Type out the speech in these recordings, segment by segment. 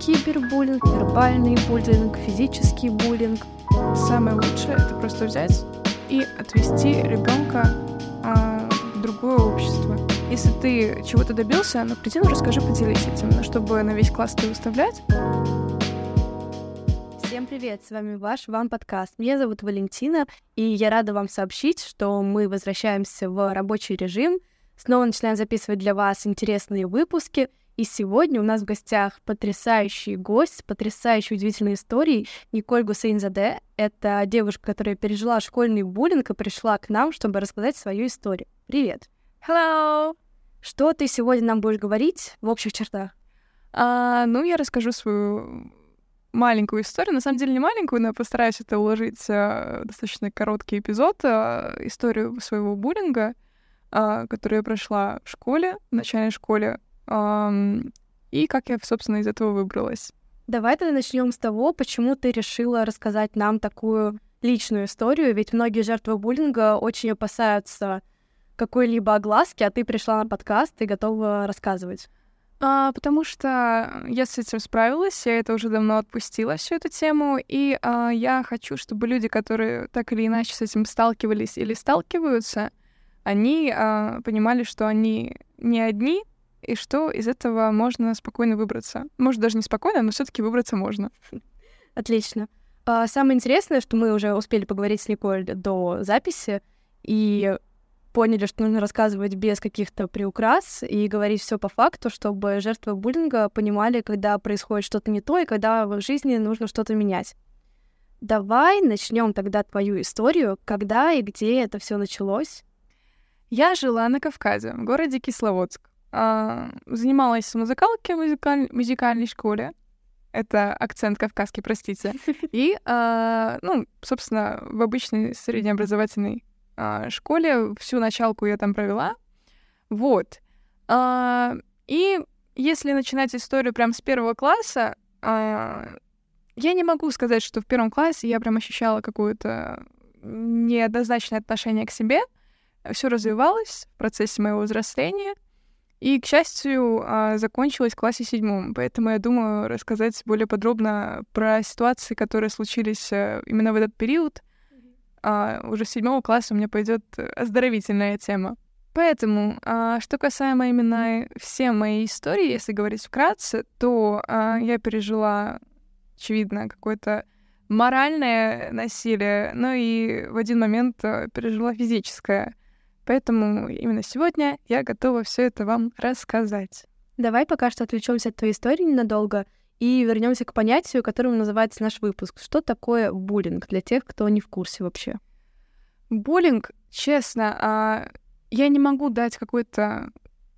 кибербуллинг, вербальный буллинг, физический буллинг. Самое лучшее это просто взять и отвести ребенка а, в другое общество. Если ты чего-то добился, ну приди, ну расскажи, поделись этим, ну, чтобы на весь класс ты выставлять. Всем привет, с вами ваш Вам подкаст. Меня зовут Валентина, и я рада вам сообщить, что мы возвращаемся в рабочий режим, снова начинаем записывать для вас интересные выпуски, и сегодня у нас в гостях потрясающий гость с потрясающей удивительной историей Николь Гусейнзаде. Это девушка, которая пережила школьный буллинг и пришла к нам, чтобы рассказать свою историю. Привет. Hello! Что ты сегодня нам будешь говорить в общих чертах? А, ну, я расскажу свою маленькую историю. На самом деле не маленькую, но я постараюсь это уложить в достаточно короткий эпизод. А, историю своего буллинга, а, которую я прошла в школе, в начальной школе и как я, собственно, из этого выбралась. Давай тогда начнем с того, почему ты решила рассказать нам такую личную историю, ведь многие жертвы буллинга очень опасаются какой-либо огласки, а ты пришла на подкаст и готова рассказывать. А, потому что я с этим справилась, я это уже давно отпустила, всю эту тему, и а, я хочу, чтобы люди, которые так или иначе с этим сталкивались или сталкиваются, они а, понимали, что они не одни, и что из этого можно спокойно выбраться. Может, даже не спокойно, но все таки выбраться можно. Отлично. А, самое интересное, что мы уже успели поговорить с Николь до записи и поняли, что нужно рассказывать без каких-то приукрас и говорить все по факту, чтобы жертвы буллинга понимали, когда происходит что-то не то и когда в их жизни нужно что-то менять. Давай начнем тогда твою историю, когда и где это все началось. Я жила на Кавказе, в городе Кисловодск. А, занималась в музыкалке музыкаль... музыкальной школе. Это акцент кавказский, простите. И, а, ну, собственно, в обычной среднеобразовательной а, школе всю началку я там провела. Вот. А, и если начинать историю прям с первого класса, а, я не могу сказать, что в первом классе я прям ощущала какое-то неоднозначное отношение к себе. Все развивалось в процессе моего взросления — и, к счастью, а, закончилась в классе седьмом, поэтому я думаю рассказать более подробно про ситуации, которые случились э, именно в этот период. А уже с седьмого класса у меня пойдет оздоровительная тема. Поэтому, а, что касаемо именно всей моей истории, если говорить вкратце, то а, я пережила, очевидно, какое-то моральное насилие, но и в один момент э, пережила физическое. Поэтому именно сегодня я готова все это вам рассказать. Давай пока что отвлечемся от твоей истории ненадолго и вернемся к понятию, которым называется наш выпуск. Что такое буллинг для тех, кто не в курсе вообще? Буллинг, честно, а, я не могу дать какое-то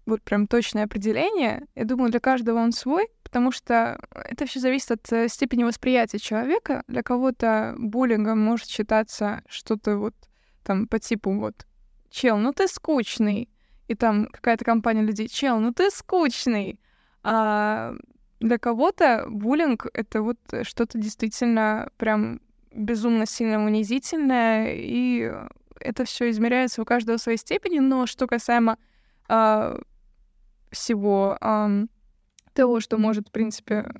вот прям точное определение. Я думаю, для каждого он свой, потому что это все зависит от э, степени восприятия человека. Для кого-то буллингом может считаться что-то вот там по типу вот чел, ну ты скучный. И там какая-то компания людей, чел, ну ты скучный. А для кого-то буллинг — это вот что-то действительно прям безумно сильно унизительное, и это все измеряется у каждого в своей степени, но что касаемо а, всего а, того, что может, в принципе,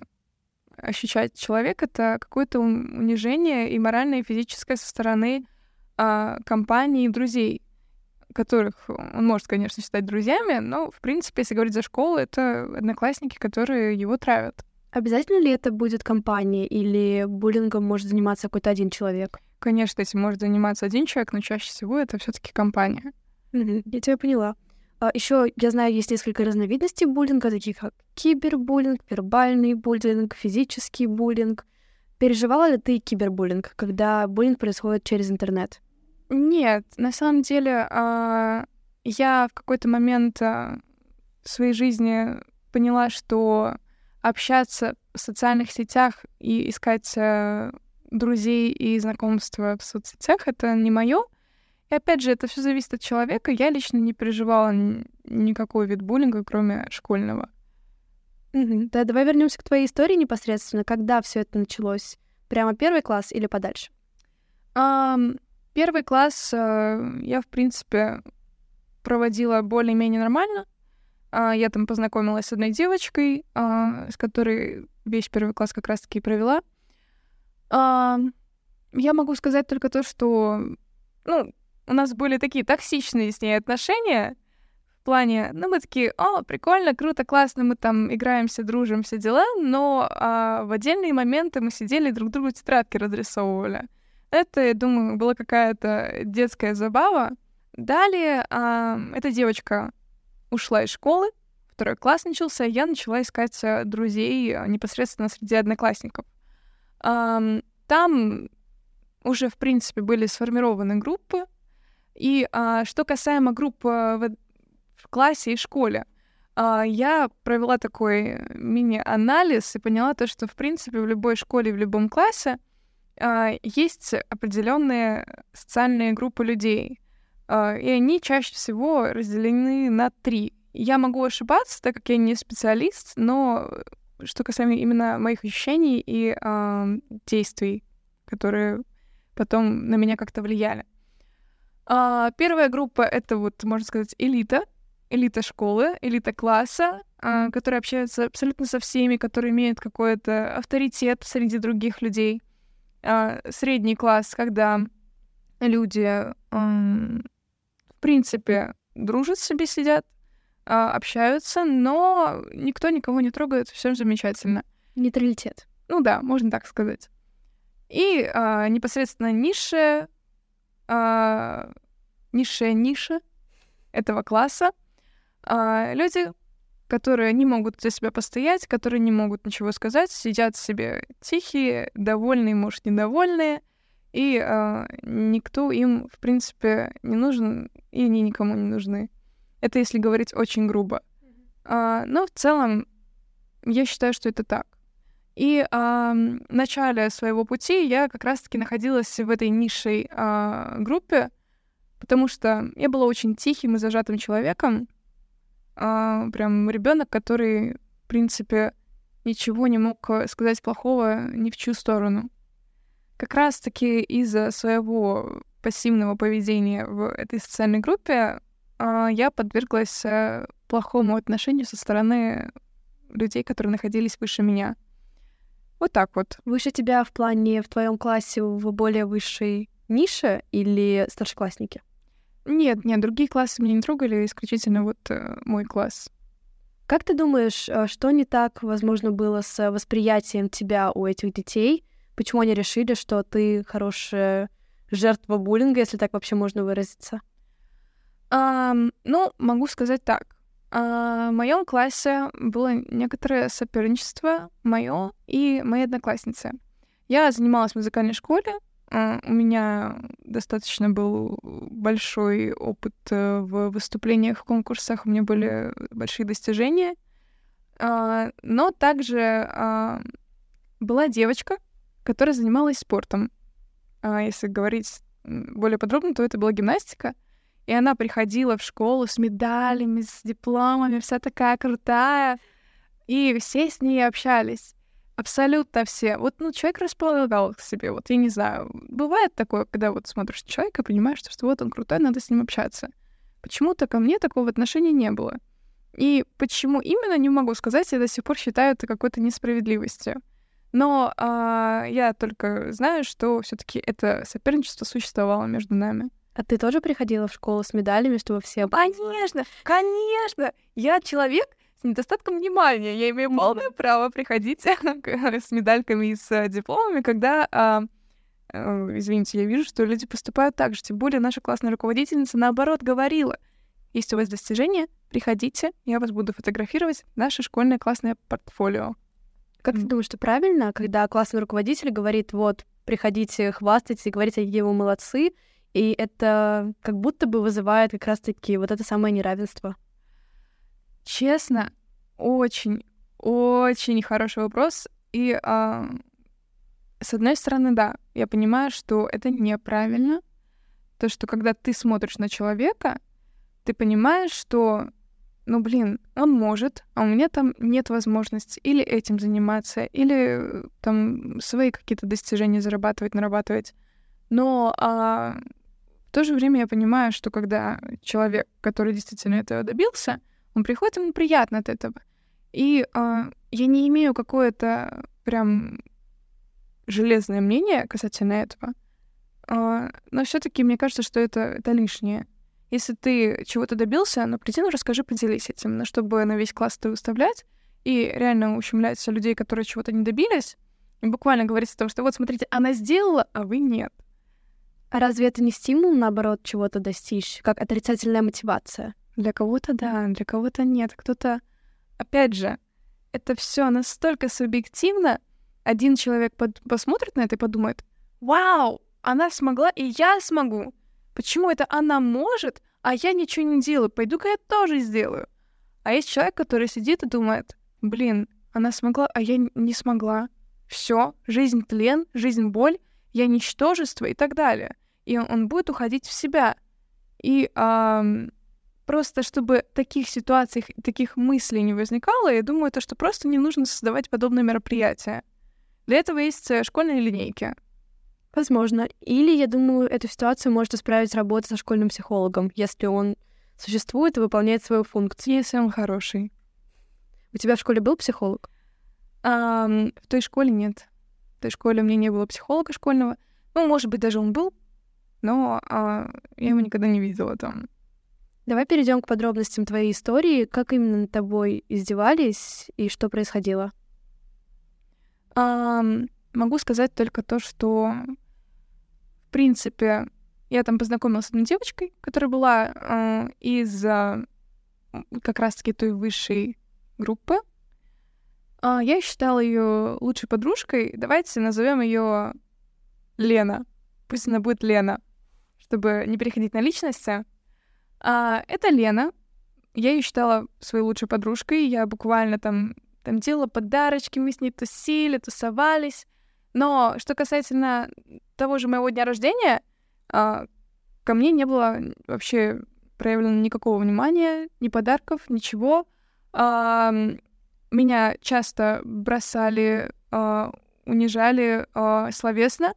ощущать человек, это какое-то унижение и моральное, и физическое со стороны а, компании и друзей которых он может, конечно, считать друзьями, но, в принципе, если говорить за школу, это одноклассники, которые его травят. Обязательно ли это будет компания или буллингом может заниматься какой-то один человек? Конечно, этим может заниматься один человек, но чаще всего это все таки компания. Mm-hmm. Я тебя поняла. А, еще я знаю, есть несколько разновидностей буллинга, таких как кибербуллинг, вербальный буллинг, физический буллинг. Переживала ли ты кибербуллинг, когда буллинг происходит через интернет? Нет, на самом деле а, я в какой-то момент а, своей жизни поняла, что общаться в социальных сетях и искать а, друзей и знакомства в соцсетях это не мое. И опять же, это все зависит от человека. Я лично не переживала никакой вид буллинга, кроме школьного. Да, давай вернемся к твоей истории непосредственно. Когда все это началось? Прямо первый класс или подальше? Um, Первый класс э, я, в принципе, проводила более-менее нормально. Э, я там познакомилась с одной девочкой, э, с которой весь первый класс как раз-таки провела. А, я могу сказать только то, что, ну, у нас были такие токсичные с ней отношения, в плане, ну, мы такие, о, прикольно, круто, классно, мы там играемся, дружим, все дела, но а, в отдельные моменты мы сидели друг другу тетрадки разрисовывали. Это, я думаю, была какая-то детская забава. Далее а, эта девочка ушла из школы, второй класс начался, я начала искать э, друзей э, непосредственно среди одноклассников. Там уже, в принципе, были сформированы группы. И а, что касаемо групп в, в классе и школе, а, я провела такой мини-анализ и поняла то, что, в принципе, в любой школе, в любом классе а, есть определенные социальные группы людей. А, и они чаще всего разделены на три. Я могу ошибаться, так как я не специалист, но что касаемо именно моих ощущений и э, действий, которые потом на меня как-то влияли. А, первая группа — это вот, можно сказать, элита, элита школы, элита класса, а, которые общаются абсолютно со всеми, которые имеют какой-то авторитет среди других людей. А, средний класс, когда люди, в принципе, дружат себе, сидят, а, общаются, но никто никого не трогает, все замечательно. Нейтралитет. Ну да, можно так сказать. И а, непосредственно низшая, а, низшая ниша этого класса люди, которые не могут за себя постоять, которые не могут ничего сказать, сидят себе тихие, довольные, может, недовольные, и а, никто им, в принципе, не нужен, и они никому не нужны. Это если говорить очень грубо. А, но в целом я считаю, что это так. И а, в начале своего пути я как раз-таки находилась в этой низшей а, группе, потому что я была очень тихим и зажатым человеком, а, прям ребенок, который, в принципе, ничего не мог сказать плохого ни в чью сторону. Как раз-таки из-за своего пассивного поведения в этой социальной группе а, я подверглась э, плохому отношению со стороны людей, которые находились выше меня. Вот так вот. Выше тебя в плане в твоем классе в более высшей нише или старшеклассники? Нет, нет, другие классы меня не трогали, исключительно вот э, мой класс. Как ты думаешь, э, что не так, возможно, было с восприятием тебя у этих детей? Почему они решили, что ты хорошая жертва буллинга, если так вообще можно выразиться? А, ну, могу сказать так. А, в моем классе было некоторое соперничество мое и моей одноклассницы. Я занималась в музыкальной школе. А, у меня достаточно был большой опыт э, в выступлениях в конкурсах, у меня были большие достижения. А, но также а, была девочка, которая занималась спортом. Если говорить более подробно, то это была гимнастика. И она приходила в школу с медалями, с дипломами, вся такая крутая. И все с ней общались. Абсолютно все. Вот, ну, человек располагал к себе. Вот, я не знаю, бывает такое, когда вот смотришь человека, понимаешь, что вот он крутой, надо с ним общаться. Почему-то ко мне такого отношения не было. И почему именно, не могу сказать, я до сих пор считаю это какой-то несправедливостью. Но а, я только знаю, что все таки это соперничество существовало между нами. А ты тоже приходила в школу с медалями, чтобы все... Конечно, конечно! Я человек с недостатком внимания. Я имею полное право приходить с медальками и с дипломами, когда... А, э, извините, я вижу, что люди поступают так же. Тем более наша классная руководительница, наоборот, говорила, если у вас достижения, приходите, я вас буду фотографировать, наше школьное классное портфолио. Как ты думаешь, что правильно, когда классный руководитель говорит, вот, приходите, хвастайтесь и говорите, какие вы молодцы, и это как будто бы вызывает как раз-таки вот это самое неравенство. Честно, очень, очень хороший вопрос. И а, с одной стороны, да, я понимаю, что это неправильно. То, что когда ты смотришь на человека, ты понимаешь, что, ну, блин, он может, а у меня там нет возможности или этим заниматься, или там свои какие-то достижения зарабатывать, нарабатывать. Но а, в то же время я понимаю, что когда человек, который действительно этого добился, он приходит, ему приятно от этого. И э, я не имею какое-то прям железное мнение касательно этого, а, но все таки мне кажется, что это, это лишнее. Если ты чего-то добился, ну, приди, ну, расскажи, поделись этим, ну, чтобы на весь класс ты выставлять и реально ущемлять людей, которые чего-то не добились, и буквально говорить о том, что вот, смотрите, она сделала, а вы нет. А разве это не стимул, наоборот, чего-то достичь, как отрицательная мотивация? Для кого-то да, для кого-то нет. Кто-то, опять же, это все настолько субъективно. Один человек под... посмотрит на это и подумает, вау, она смогла, и я смогу. Почему это она может, а я ничего не делаю? Пойду-ка я тоже сделаю. А есть человек, который сидит и думает, блин, она смогла, а я не смогла. Все, жизнь тлен, жизнь боль, я ничтожество и так далее. И он будет уходить в себя. И эм, просто чтобы таких ситуаций, таких мыслей не возникало, я думаю, то, что просто не нужно создавать подобные мероприятия. Для этого есть э, школьные линейки. Возможно. Или, я думаю, эту ситуацию может исправить работа со школьным психологом, если он существует и выполняет свою функцию. Если он хороший. У тебя в школе был психолог? А, в той школе нет. В той школе у меня не было психолога школьного. Ну, может быть, даже он был, но а, я его никогда не видела там. Давай перейдем к подробностям твоей истории. Как именно над тобой издевались и что происходило? А, могу сказать только то, что в принципе я там познакомилась с одной девочкой, которая была э, из э, как раз-таки той высшей группы. Э, я считала ее лучшей подружкой. Давайте назовем ее Лена. Пусть она будет Лена, чтобы не переходить на личности. А, это Лена. Я ее считала своей лучшей подружкой. Я буквально там, там делала подарочки, мы с ней тусили, тусовались. Но что касательно того же моего дня рождения, а, ко мне не было вообще проявлено никакого внимания, ни подарков, ничего. А, меня часто бросали, а, унижали а, словесно,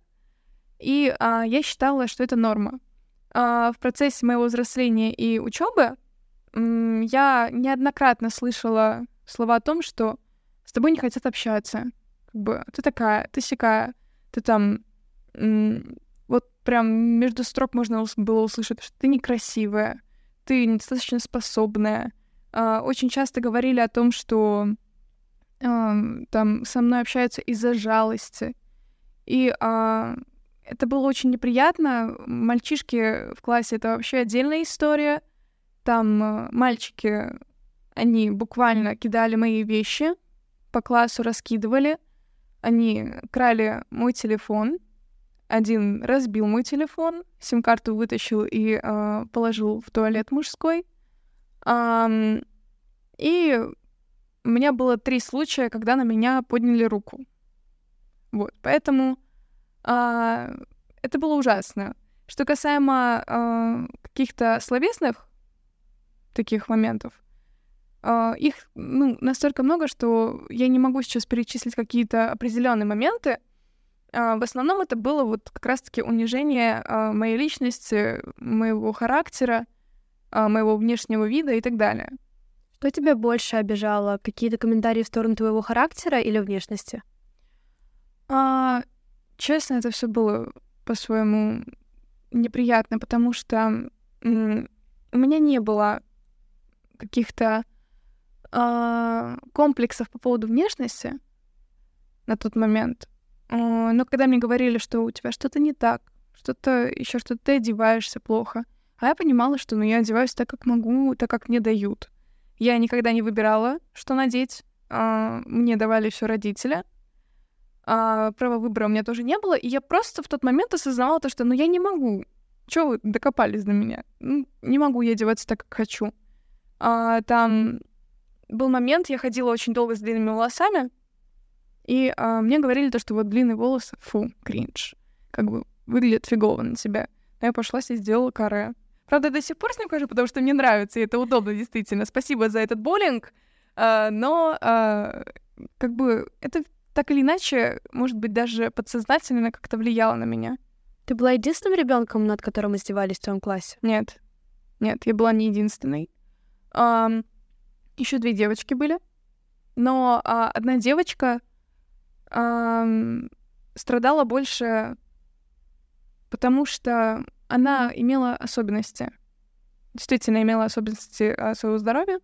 и а, я считала, что это норма в процессе моего взросления и учебы я неоднократно слышала слова о том, что с тобой не хотят общаться. Как бы ты такая, ты сякая, ты там вот прям между строк можно было услышать, что ты некрасивая, ты недостаточно способная. А, очень часто говорили о том, что там со мной общаются из-за жалости. И а, это было очень неприятно. Мальчишки в классе — это вообще отдельная история. Там э, мальчики, они буквально кидали мои вещи, по классу раскидывали. Они крали мой телефон. Один разбил мой телефон, сим-карту вытащил и э, положил в туалет мужской. Um, и у меня было три случая, когда на меня подняли руку. Вот, поэтому это было ужасно. Что касаемо а, каких-то словесных таких моментов, а, их ну, настолько много, что я не могу сейчас перечислить какие-то определенные моменты. А, в основном это было вот как раз-таки унижение а, моей личности, моего характера, а, моего внешнего вида и так далее. Что тебя больше обижало? Какие-то комментарии в сторону твоего характера или внешности? А, Честно, это все было по-своему неприятно, потому что у меня не было каких-то э, комплексов по поводу внешности на тот момент. Э, но когда мне говорили, что у тебя что-то не так, что-то еще что-то ты одеваешься плохо, а я понимала, что ну, я одеваюсь так, как могу, так, как мне дают. Я никогда не выбирала, что надеть. Э, мне давали все родители а, права выбора у меня тоже не было, и я просто в тот момент осознавала то, что ну я не могу. Чего вы докопались до меня? Ну, не могу я одеваться так, как хочу. А, там был момент, я ходила очень долго с длинными волосами, и а, мне говорили то, что вот длинные волосы, фу, кринж, как бы выглядит фигово на тебя. Но я пошла себе сделала каре. Правда, до сих пор с ним хожу, потому что мне нравится, и это удобно, действительно. Спасибо за этот боллинг. А, но а, как бы это так или иначе, может быть, даже подсознательно как-то влияло на меня. Ты была единственным ребенком, над которым издевались в твоем классе? Нет. Нет, я была не единственной. Um, еще две девочки были. но а, одна девочка а, страдала больше, потому что она имела особенности. Действительно имела особенности а, своего здоровья.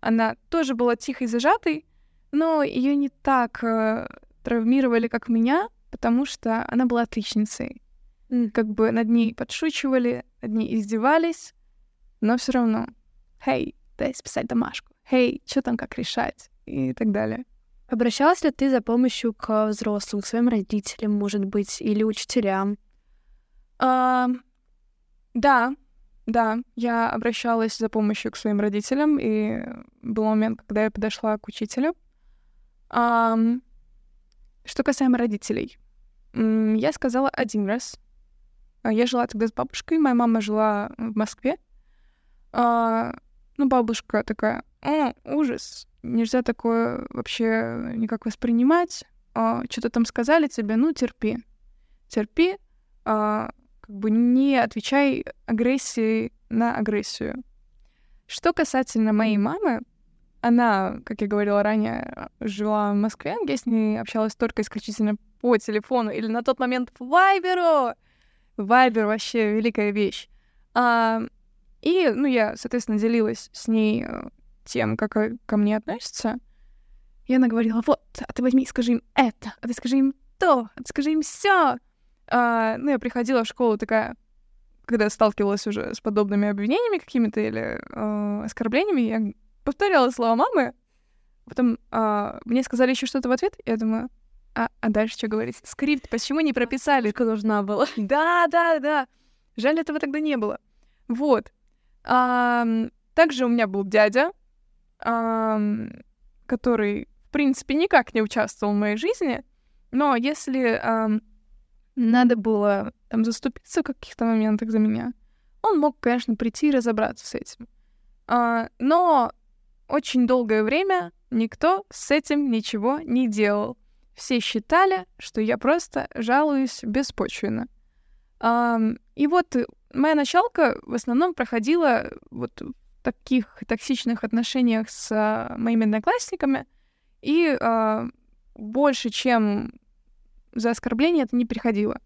Она тоже была тихой, зажатой, но ее не так а, травмировали, как меня, потому что она была отличницей. Mm. Как бы над ней подшучивали, над ней издевались, но все равно, «Хей, дай списать домашку», «Хей, что там, как решать?» и так далее. Обращалась ли ты за помощью к взрослым, к своим родителям, может быть, или учителям? А, да, да, я обращалась за помощью к своим родителям, и был момент, когда я подошла к учителю. А, что касаемо родителей, я сказала один раз. А, я жила тогда с бабушкой, моя мама жила в Москве. А, ну, бабушка такая, о, ужас, нельзя такое вообще никак воспринимать. А, что-то там сказали тебе, ну, терпи. Терпи, а, как бы не отвечай агрессией на агрессию. Что касательно моей мамы, она, как я говорила ранее, жила в Москве, я с ней общалась только исключительно по телефону или на тот момент по Вайберу. Вайбер вообще великая вещь. А, и, ну, я, соответственно, делилась с ней э, тем, как э, ко мне относятся. И она говорила, вот, а ты возьми и скажи им это, а ты скажи им то, а ты скажи им все. А, ну, я приходила в школу такая, когда сталкивалась уже с подобными обвинениями какими-то или э, оскорблениями, я повторяла слова мамы, потом э, мне сказали еще что-то в ответ, я думаю, а, а дальше что говорить? Скрипт почему не прописали? Что нужна была. Да, да, да. Жаль, этого тогда не было. Вот. А, также у меня был дядя, а, который, в принципе, никак не участвовал в моей жизни, но если а, надо было там заступиться в каких-то моментах за меня, он мог, конечно, прийти и разобраться с этим. А, но очень долгое время никто с этим ничего не делал. Все считали, что я просто жалуюсь беспочвенно. И вот моя началка в основном проходила вот в таких токсичных отношениях с а, моими одноклассниками, и а, больше, чем за оскорбления, это не приходило.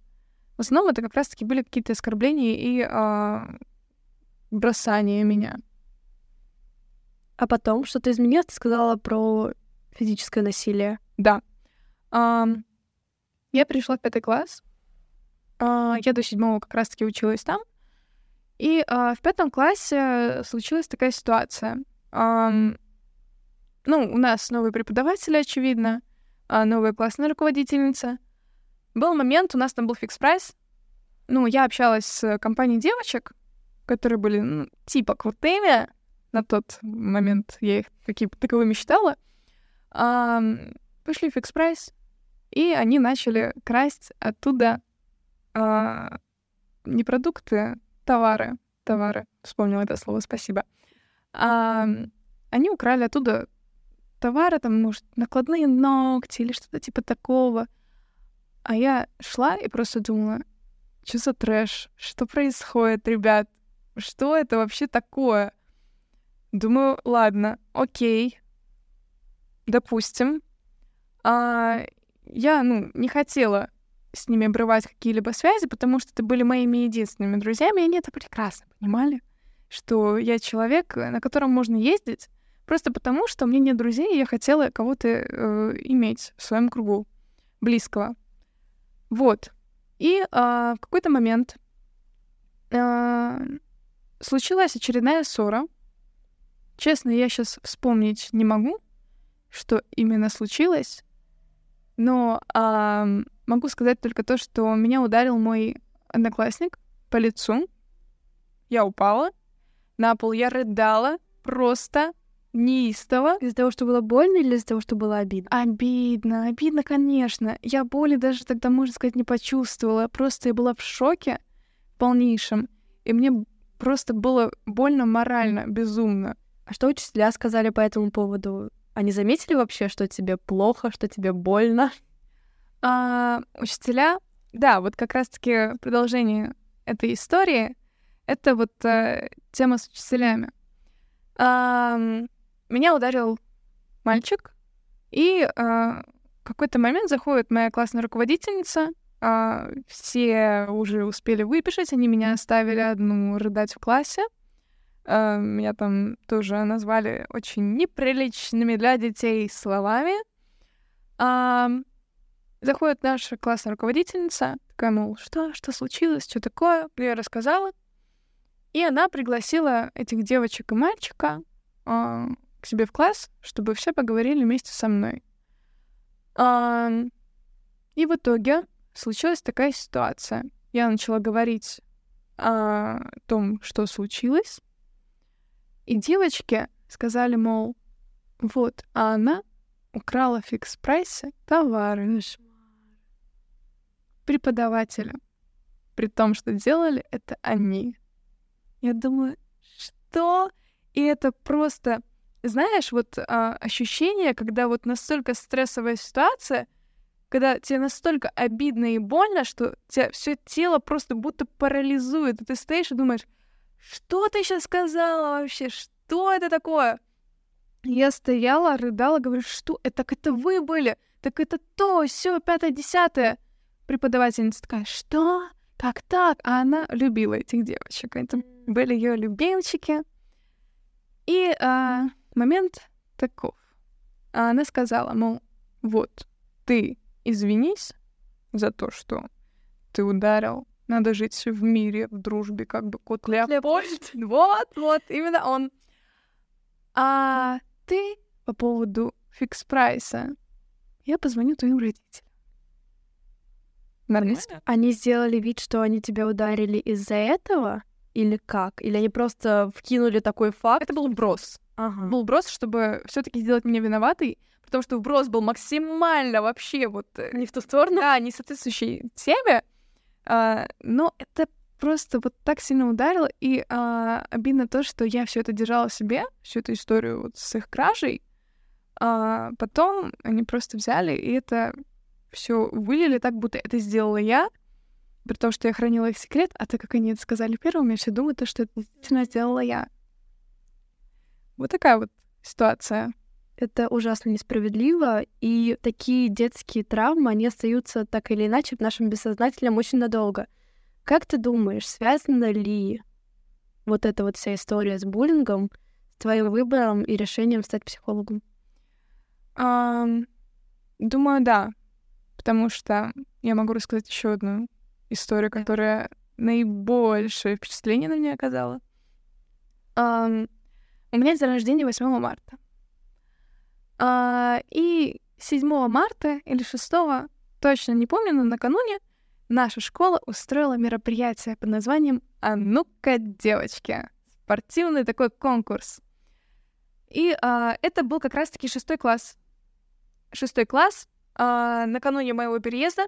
В основном это как раз-таки были какие-то оскорбления и а, бросания меня. А потом что-то изменилось? Ты сказала про физическое насилие. Да. Um, я пришла в пятый класс. Uh, я до седьмого как раз-таки училась там. И uh, в пятом классе случилась такая ситуация. Um, ну, у нас новые преподаватели, очевидно, э, новая классная руководительница. Был момент, у нас там был Fix Price. Ну, я общалась с компанией девочек, которые были, ну, типа крутыми. На тот момент я их такие, таковыми считала. Эм, пошли в Fix Price, и они начали красть оттуда а, не продукты, товары. Товары. Вспомнила это слово, спасибо. А, они украли оттуда товары, там, может, накладные ногти или что-то типа такого. А я шла и просто думала, что за трэш? Что происходит, ребят? Что это вообще такое? Думаю, ладно, окей, допустим. А, я, ну, не хотела с ними обрывать какие-либо связи, потому что это были моими единственными друзьями, и они это прекрасно понимали, что я человек, на котором можно ездить, просто потому что у меня нет друзей, и я хотела кого-то э, иметь в своем кругу близкого. Вот. И э, в какой-то момент э, случилась очередная ссора. Честно, я сейчас вспомнить не могу, что именно случилось, но а, могу сказать только то, что меня ударил мой одноклассник по лицу. Я упала на пол, я рыдала просто неистово. Из-за того, что было больно или из-за того, что было обидно? Обидно, обидно, конечно. Я боли даже тогда, можно сказать, не почувствовала. Просто я была в шоке полнейшем. И мне просто было больно морально, безумно. А что учителя сказали по этому поводу? Они заметили вообще, что тебе плохо, что тебе больно? А, учителя, да, вот как раз-таки продолжение этой истории, это вот а, тема с учителями. А, меня ударил мальчик, И э, в какой-то момент заходит моя классная руководительница, э, все уже успели выпишать, они меня оставили одну рыдать в классе. Э, меня там тоже назвали очень неприличными для детей словами. Э, заходит наша классная руководительница, такая, мол, что, что случилось, что такое? Я рассказала. И она пригласила этих девочек и мальчика э, к себе в класс, чтобы все поговорили вместе со мной. Э, и в итоге случилась такая ситуация. Я начала говорить о том, что случилось, и девочки сказали, мол, вот, а она украла в фикс-прайсе товары преподавателя, при том, что делали это они. Я думаю, что? И это просто, знаешь, вот а, ощущение, когда вот настолько стрессовая ситуация, когда тебе настолько обидно и больно, что тебя все тело просто будто парализует, и ты стоишь и думаешь, что ты сейчас сказала вообще, что это такое? Я стояла, рыдала, говорю, что это, так это вы были, так это то, все, пятое, десятое. Преподавательница такая, что? Как так? А она любила этих девочек. Это были ее любимчики. И а, момент таков. А она сказала, мол, вот, ты извинись за то, что ты ударил. Надо жить в мире, в дружбе, как бы кот Леопольд. Вот, вот, именно он. А ты по поводу фикс-прайса, я позвоню твоим родителям. Нормально? Они сделали вид, что они тебя ударили из-за этого? Или как? Или они просто вкинули такой факт? Это был вброс. Ага. Был вброс, чтобы все таки сделать меня виноватой, потому что вброс был максимально вообще вот... э, Не в ту сторону? Да, не соответствующий теме. А, но это просто вот так сильно ударило, и а, обидно то, что я все это держала себе, всю эту историю вот с их кражей. А потом они просто взяли и это все вылили так, будто это сделала я, при том, что я хранила их секрет, а так как они это сказали первыми, все думают, что это действительно сделала я. Вот такая вот ситуация. Это ужасно несправедливо, и такие детские травмы, они остаются так или иначе в нашем бессознательном очень надолго. Как ты думаешь, связана ли вот эта вот вся история с буллингом с твоим выбором и решением стать психологом? Ам, думаю, да. Потому что я могу рассказать еще одну историю, которая наибольшее впечатление на меня оказала. Ам, у меня день рождения 8 марта. А, и 7 марта или 6, точно не помню, но накануне наша школа устроила мероприятие под названием «А ну-ка, девочки!» Спортивный такой конкурс. И а, это был как раз-таки шестой класс. Шестой класс, а, накануне моего переезда.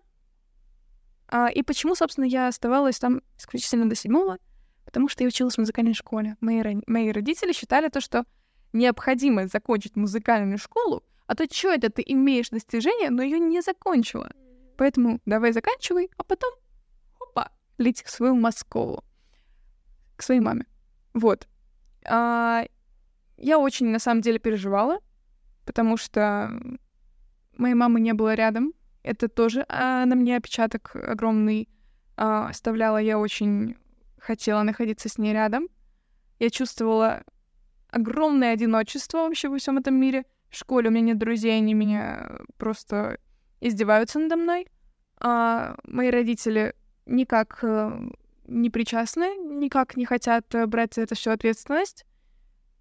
А, и почему, собственно, я оставалась там исключительно до седьмого? Потому что я училась в музыкальной школе. Мои, мои родители считали то, что необходимо закончить музыкальную школу, а то что это ты имеешь достижение, но ее не закончила. Поэтому давай заканчивай, а потом, опа, лети в свою Москву. К своей маме. Вот. А, я очень, на самом деле, переживала, потому что моей мамы не было рядом. Это тоже а, на мне отпечаток огромный а, оставляла. Я очень хотела находиться с ней рядом. Я чувствовала огромное одиночество вообще во всем этом мире. В школе у меня нет друзей, они меня просто издеваются надо мной. А мои родители никак э, не причастны, никак не хотят э, брать за это всю ответственность.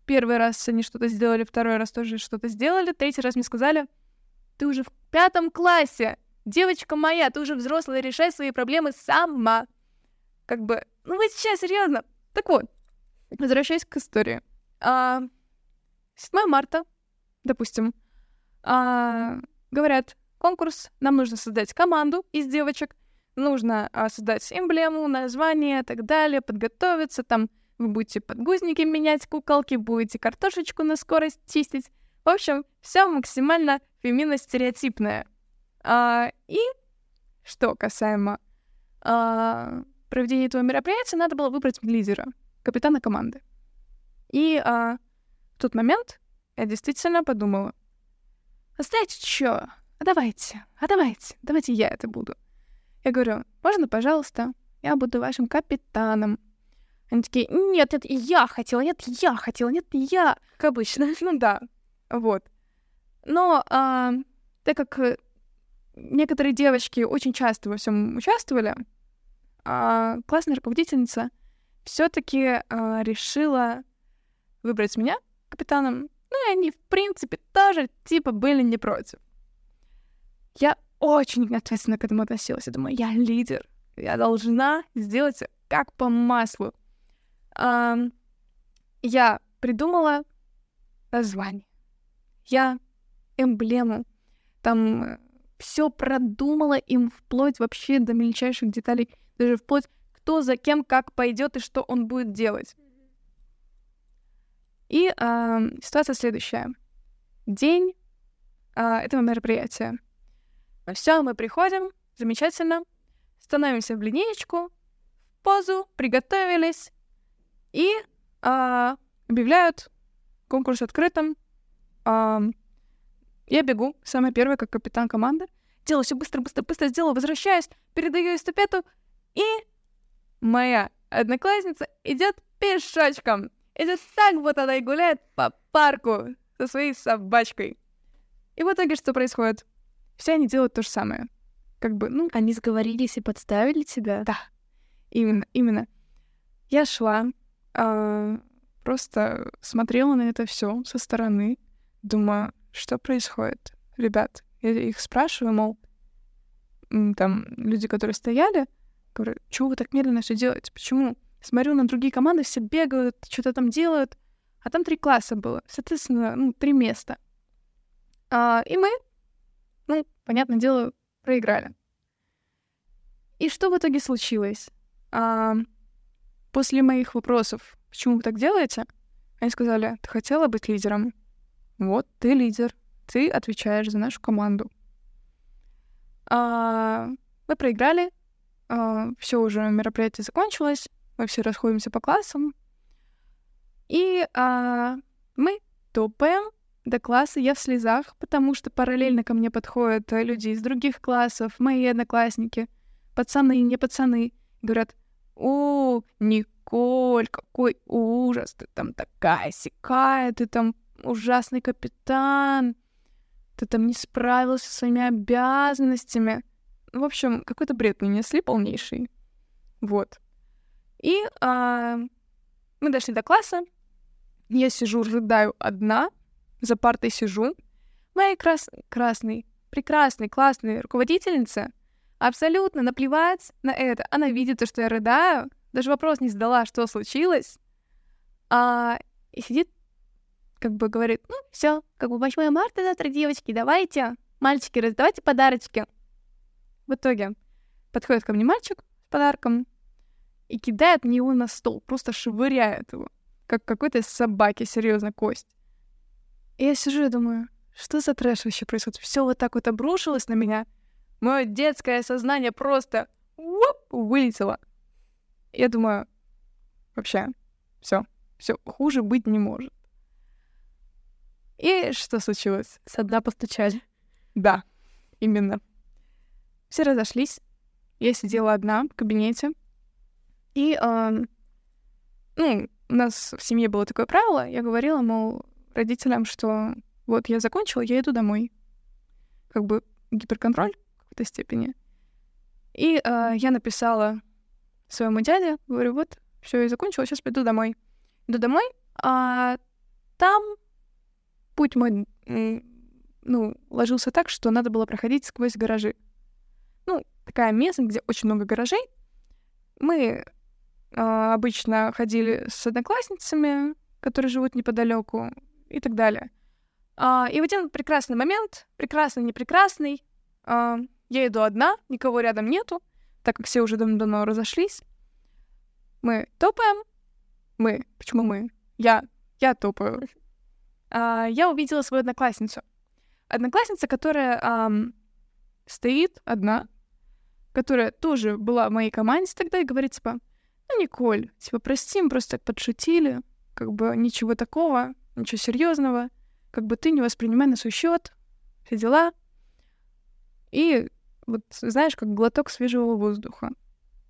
Первый раз они что-то сделали, второй раз тоже что-то сделали, третий раз мне сказали, ты уже в пятом классе, девочка моя, ты уже взрослая, решай свои проблемы сама. Как бы, ну вы сейчас серьезно. Так вот, возвращаясь к истории. А, 7 марта, допустим, а, говорят, конкурс, нам нужно создать команду из девочек, нужно а, создать эмблему, название и так далее, подготовиться, там вы будете подгузники менять, куколки, будете картошечку на скорость чистить. В общем, все максимально феминно-стереотипное. А, и что касаемо а, проведения этого мероприятия, надо было выбрать лидера, капитана команды. И а, в тот момент я действительно подумала, а знаете что? А давайте, а давайте, давайте я это буду. Я говорю, можно, пожалуйста, я буду вашим капитаном. Они такие, нет, это я хотела, нет, я хотела, нет, я. Как обычно. ну да, вот. Но а, так как некоторые девочки очень часто во всем участвовали, а классная руководительница все-таки а, решила выбрать меня капитаном. Ну и они, в принципе, тоже типа были не против. Я очень ответственно к этому относилась. Я думаю, я лидер. Я должна сделать как по маслу. А, я придумала название. Я эмблему. Там э, все продумала им вплоть вообще до мельчайших деталей, даже вплоть кто за кем как пойдет и что он будет делать. И э, ситуация следующая. День э, этого мероприятия. Все, мы приходим, замечательно, становимся в линеечку, в позу, приготовились, и э, объявляют конкурс открытым. Э, я бегу, самая первая, как капитан команды. Делаю все быстро, быстро, быстро сделаю, возвращаюсь, передаю эстафету, и моя одноклассница идет пешочком. Идет так вот она и гуляет по парку со своей собачкой. И в итоге что происходит? Все они делают то же самое. Как бы, ну... Они сговорились и подставили тебя? Да. Именно, именно. Я шла, э, просто смотрела на это все со стороны, думаю, что происходит? Ребят, я их спрашиваю, мол, там люди, которые стояли, говорю, чего вы так медленно все делаете? Почему? Смотрю на другие команды, все бегают, что-то там делают, а там три класса было, соответственно, ну, три места. А, и мы, ну, понятное дело, проиграли. И что в итоге случилось? А, после моих вопросов, почему вы так делаете, они сказали, ты хотела быть лидером? Вот, ты лидер, ты отвечаешь за нашу команду. А, мы проиграли, а, все уже мероприятие закончилось, мы все расходимся по классам, и а, мы топаем до класса, я в слезах, потому что параллельно ко мне подходят люди из других классов, мои одноклассники, пацаны не пацаны, говорят, о, Николь, какой ужас, ты там такая сякая, ты там ужасный капитан, ты там не справился со своими обязанностями. В общем, какой-то бред мне несли полнейший. Вот. И а, мы дошли до класса. Я сижу, рыдаю одна, за партой сижу. Моя крас... красный, прекрасный, классный руководительница абсолютно наплевать на это. Она видит то, что я рыдаю, даже вопрос не задала, что случилось, а, и сидит как бы говорит, ну, все, как бы 8 марта завтра, девочки, давайте, мальчики, раздавайте подарочки. В итоге подходит ко мне мальчик с подарком и кидает мне его на стол, просто швыряет его, как какой-то собаки, серьезно, кость. И я сижу и думаю, что за трэш вообще происходит? Все вот так вот обрушилось на меня. Мое детское сознание просто уп, вылетело. Я думаю, вообще, все, все хуже быть не может. И что случилось? Со дна постучали. Да, именно. Все разошлись. Я сидела одна в кабинете. И, э, ну, у нас в семье было такое правило. Я говорила, мол, родителям, что вот я закончила, я иду домой. Как бы гиперконтроль в какой-то степени. И э, я написала своему дяде, говорю, вот, все, я закончила, сейчас пойду домой. Иду домой, а там путь мой, ну, ложился так, что надо было проходить сквозь гаражи. Ну, такая местность, где очень много гаражей. Мы обычно ходили с одноклассницами, которые живут неподалеку, и так далее. А, и в один прекрасный момент, прекрасный, непрекрасный, а, я иду одна, никого рядом нету, так как все уже давно разошлись. Мы топаем. Мы. Почему мы? Я. Я топаю а, я увидела свою одноклассницу. Одноклассница, которая ам, стоит одна, которая тоже была в моей команде тогда и говорит, типа, ну, Николь, типа, прости, мы просто так подшутили, как бы ничего такого, ничего серьезного, как бы ты не воспринимай на свой счет, все дела. И вот, знаешь, как глоток свежего воздуха.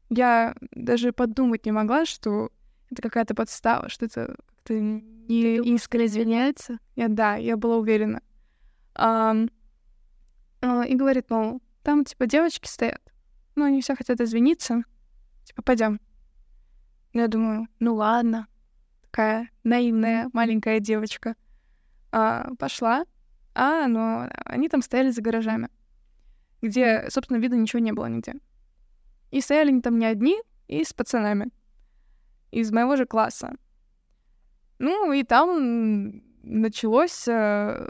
Я даже подумать не могла, что это какая-то подстава, что это как-то не искренне извиняется. Я, да, я была уверена. А, а, и говорит, мол, там, типа, девочки стоят. Ну, они все хотят извиниться. Типа, пойдем. Я думаю, ну ладно. Такая наивная маленькая девочка. А, пошла. А, но они там стояли за гаражами, где, собственно, вида ничего не было нигде. И стояли они там не одни, и с пацанами из моего же класса. Ну, и там началось э,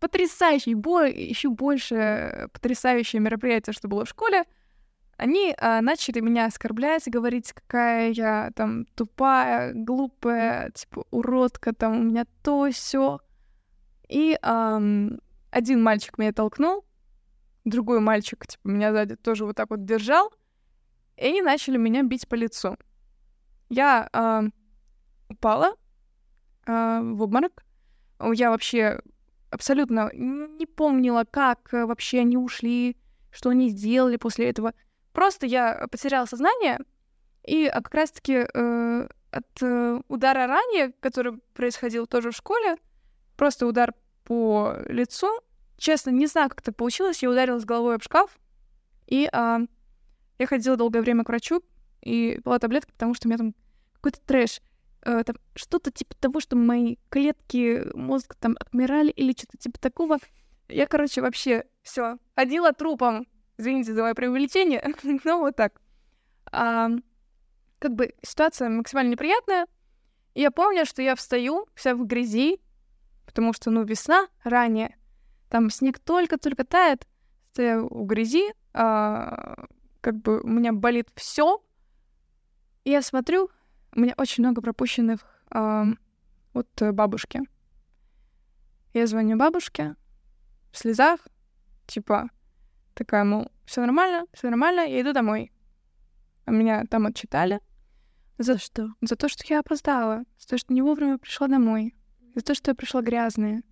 потрясающее, бо- еще больше потрясающее мероприятие, что было в школе. Они э, начали меня оскорблять, говорить, какая я там тупая, глупая, типа уродка, там у меня то все. И эм, один мальчик меня толкнул, другой мальчик, типа, меня сзади тоже вот так вот держал, и они начали меня бить по лицу. Я э, упала э, в обморок. Я вообще абсолютно не помнила, как вообще они ушли, что они сделали после этого. Просто я потеряла сознание, и а, как раз-таки э, от э, удара ранее, который происходил тоже в школе, просто удар по лицу. Честно, не знаю, как так получилось. Я ударилась головой об шкаф, и э, я ходила долгое время к врачу, и была таблетка, потому что у меня там какой-то трэш. Э, там что-то типа того, что мои клетки мозга там отмирали или что-то типа такого. Я, короче, вообще все ходила трупом. Извините за мое преувеличение, но вот так. А, как бы ситуация максимально неприятная. Я помню, что я встаю вся в грязи, потому что, ну, весна ранее, там снег только-только тает, стою в грязи, а, как бы у меня болит все, и я смотрю, у меня очень много пропущенных э, от бабушки. Я звоню бабушке в слезах, типа, такая, мол, все нормально, все нормально, я иду домой. А меня там отчитали. За что? За то, что я опоздала, за то, что не вовремя пришла домой, за то, что я пришла грязная.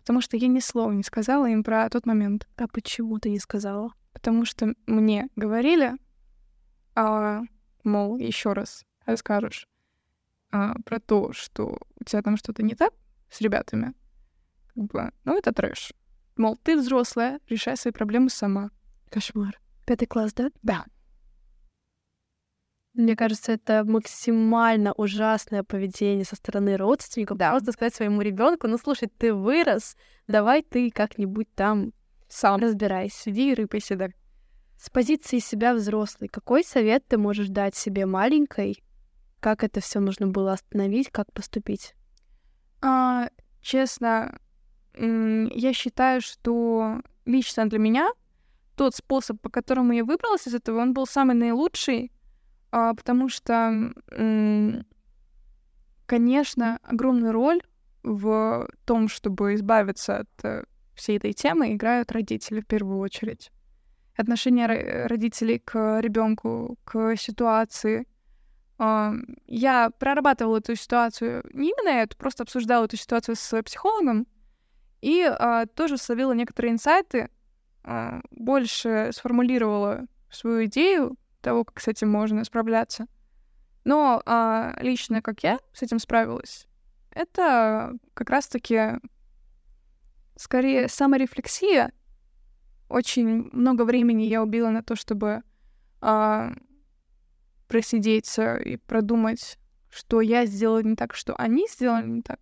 Потому что я ни слова не сказала им про тот момент. А почему ты не сказала? Потому что мне говорили, а, мол, еще раз расскажешь а, про то, что у тебя там что-то не так с ребятами, как бы, ну, это трэш. Мол, ты взрослая, решай свои проблемы сама. Кошмар. Пятый класс, да? Да. Мне кажется, это максимально ужасное поведение со стороны родственников. Да. Просто сказать своему ребенку, ну слушай, ты вырос, давай ты как-нибудь там сам разбирайся, иди и рыпайся, да. С позиции себя взрослой, какой совет ты можешь дать себе маленькой, как это все нужно было остановить, как поступить? А, честно, я считаю, что лично для меня тот способ, по которому я выбралась из этого, он был самый наилучший, а, потому что, конечно, огромную роль в том, чтобы избавиться от всей этой темы, играют родители в первую очередь. Отношение родителей к ребенку, к ситуации, я прорабатывала эту ситуацию, не именно эту, просто обсуждала эту ситуацию с психологом, и а, тоже словила некоторые инсайты, а, больше сформулировала свою идею того, как с этим можно справляться. Но а, лично как я с этим справилась, это как раз-таки скорее саморефлексия. Очень много времени я убила на то, чтобы а, просидеть и продумать, что я сделала не так, что они сделали не так.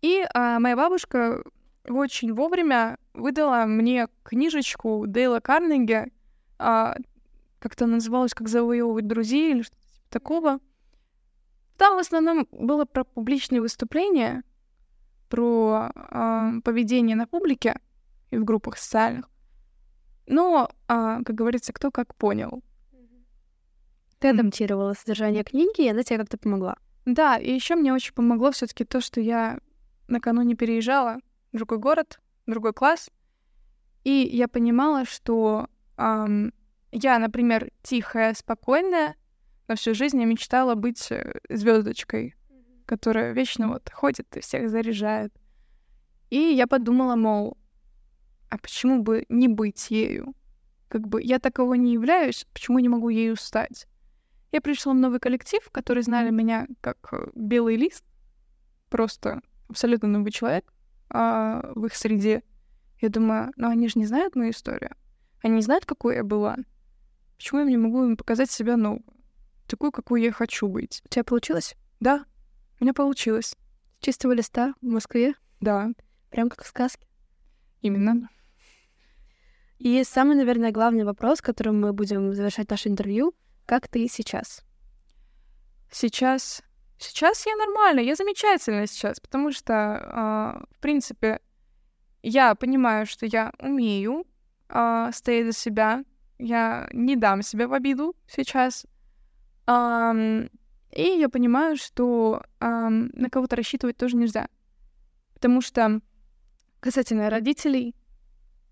И а, моя бабушка очень вовремя выдала мне книжечку Дейла Карнеги, а, как-то называлась «Как завоевывать друзей» или что-то типа такого. Там в основном было про публичные выступления, про а, поведение на публике и в группах социальных. Но, а, как говорится, кто как понял. Ты адаптировала содержание книги, и она тебе как-то помогла. Да, и еще мне очень помогло все-таки то, что я накануне переезжала другой город, другой класс, и я понимала, что эм, я, например, тихая, спокойная, но всю жизнь я мечтала быть э, звездочкой, которая вечно вот ходит и всех заряжает. И я подумала, мол, а почему бы не быть ею? Как бы я таково не являюсь, почему не могу ею стать? Я пришла в новый коллектив, который знали меня как э, белый лист, просто абсолютно новый человек а, в их среде. Я думаю, ну они же не знают мою историю. Они не знают, какой я была. Почему я не могу им показать себя новую? Такую, какой я хочу быть. У тебя получилось? Да, у меня получилось. С чистого листа в Москве? Да. Прям как в сказке? Именно. И самый, наверное, главный вопрос, которым мы будем завершать наше интервью. Как ты сейчас? Сейчас... Сейчас я нормально, я замечательно сейчас, потому что, э, в принципе, я понимаю, что я умею э, стоять за себя, я не дам себя в обиду сейчас. И я понимаю, что на кого-то рассчитывать тоже нельзя. Потому что касательно родителей,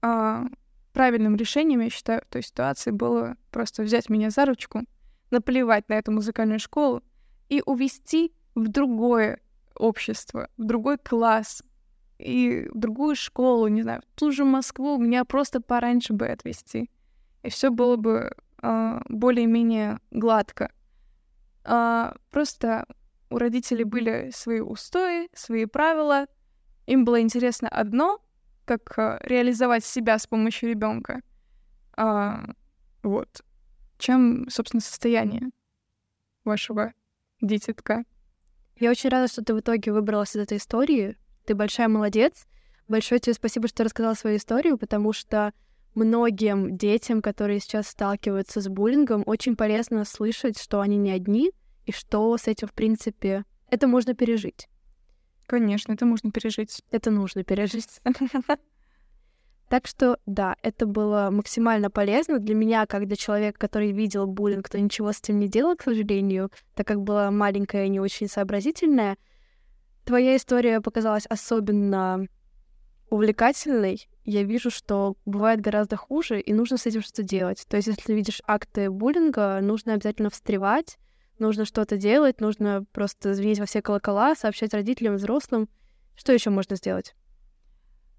uh, правильным решением, я считаю, в той ситуации было просто взять меня за ручку, наплевать на эту музыкальную школу и увести в другое общество, в другой класс и в другую школу, не знаю, в ту же Москву, меня просто пораньше бы отвезти. И все было бы э, более-менее гладко. А, просто у родителей были свои устои, свои правила. Им было интересно одно, как а, реализовать себя с помощью ребенка. А, вот. Чем, собственно, состояние вашего дитятка? Я очень рада, что ты в итоге выбралась из этой истории. Ты большая молодец. Большое тебе спасибо, что рассказала свою историю, потому что многим детям, которые сейчас сталкиваются с буллингом, очень полезно слышать, что они не одни, и что с этим, в принципе, это можно пережить. Конечно, это можно пережить. Это нужно пережить. Так что, да, это было максимально полезно для меня, как для человека, который видел буллинг, кто ничего с этим не делал, к сожалению, так как была маленькая и не очень сообразительная. Твоя история показалась особенно увлекательной, я вижу, что бывает гораздо хуже, и нужно с этим что-то делать. То есть, если видишь акты буллинга, нужно обязательно встревать, нужно что-то делать, нужно просто звонить во все колокола, сообщать родителям, взрослым. Что еще можно сделать?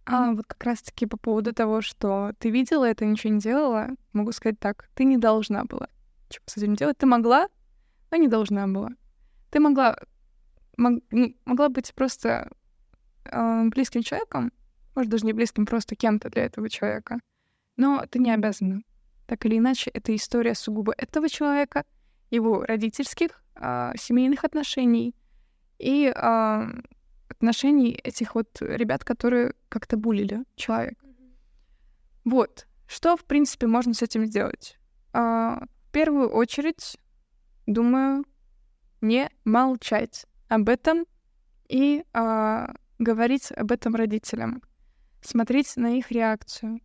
А вот как раз-таки по поводу того, что ты видела это, ничего не делала, могу сказать так, ты не должна была что с этим делать. Ты могла, но не должна была. Ты могла, мог, могла быть просто э, близким человеком, может, даже не близким, просто кем-то для этого человека. Но ты не обязана. Так или иначе, это история сугубо этого человека, его родительских, э, семейных отношений и э, отношений этих вот ребят, которые как-то булили человека. Вот. Что, в принципе, можно с этим сделать? Э, в первую очередь, думаю, не молчать об этом и э, говорить об этом родителям смотреть на их реакцию.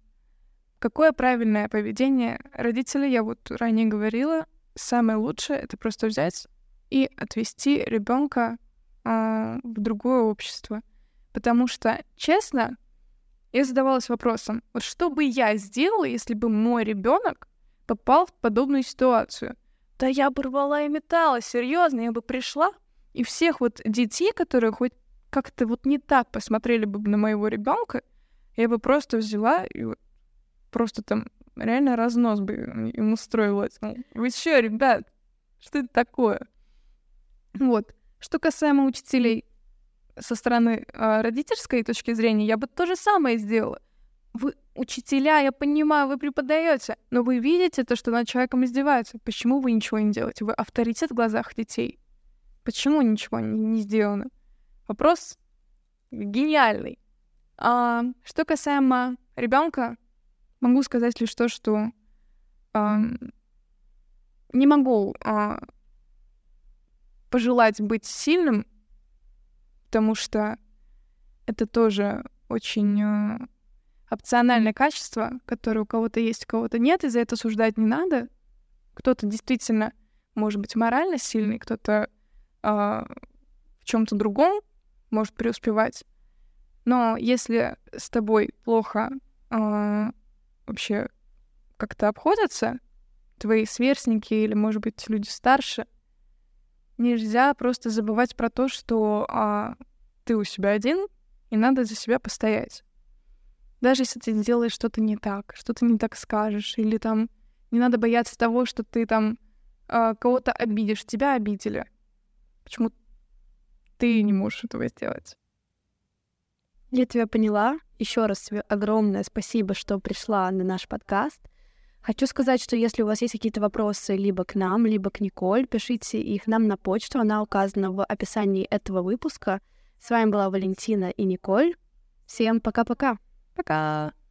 Какое правильное поведение родителей, я вот ранее говорила, самое лучшее это просто взять и отвести ребенка э, в другое общество. Потому что, честно, я задавалась вопросом, вот что бы я сделала, если бы мой ребенок попал в подобную ситуацию? Да я бы рвала и металла, серьезно, я бы пришла и всех вот детей, которые хоть как-то вот не так посмотрели бы на моего ребенка, я бы просто взяла и вот просто там реально разнос бы им устроила. Вы чё, ребят, что это такое? Вот. Что касаемо учителей со стороны э, родительской точки зрения, я бы то же самое сделала. Вы учителя, я понимаю, вы преподаете, но вы видите то, что над человеком издеваются. Почему вы ничего не делаете? Вы авторитет в глазах детей. Почему ничего не, не сделано? Вопрос гениальный. А, что касаемо ребенка, могу сказать лишь то, что а, не могу а, пожелать быть сильным, потому что это тоже очень а, опциональное качество, которое у кого-то есть, у кого-то нет, и за это суждать не надо. Кто-то действительно может быть морально сильный, кто-то а, в чем-то другом может преуспевать. Но если с тобой плохо э, вообще как-то обходятся, твои сверстники или, может быть, люди старше, нельзя просто забывать про то, что э, ты у себя один, и надо за себя постоять. Даже если ты сделаешь что-то не так, что-то не так скажешь, или там не надо бояться того, что ты там э, кого-то обидишь, тебя обидели. Почему ты не можешь этого сделать? Я тебя поняла. Еще раз тебе огромное спасибо, что пришла на наш подкаст. Хочу сказать, что если у вас есть какие-то вопросы либо к нам, либо к Николь, пишите их нам на почту, она указана в описании этого выпуска. С вами была Валентина и Николь. Всем пока-пока. Пока. -пока. пока.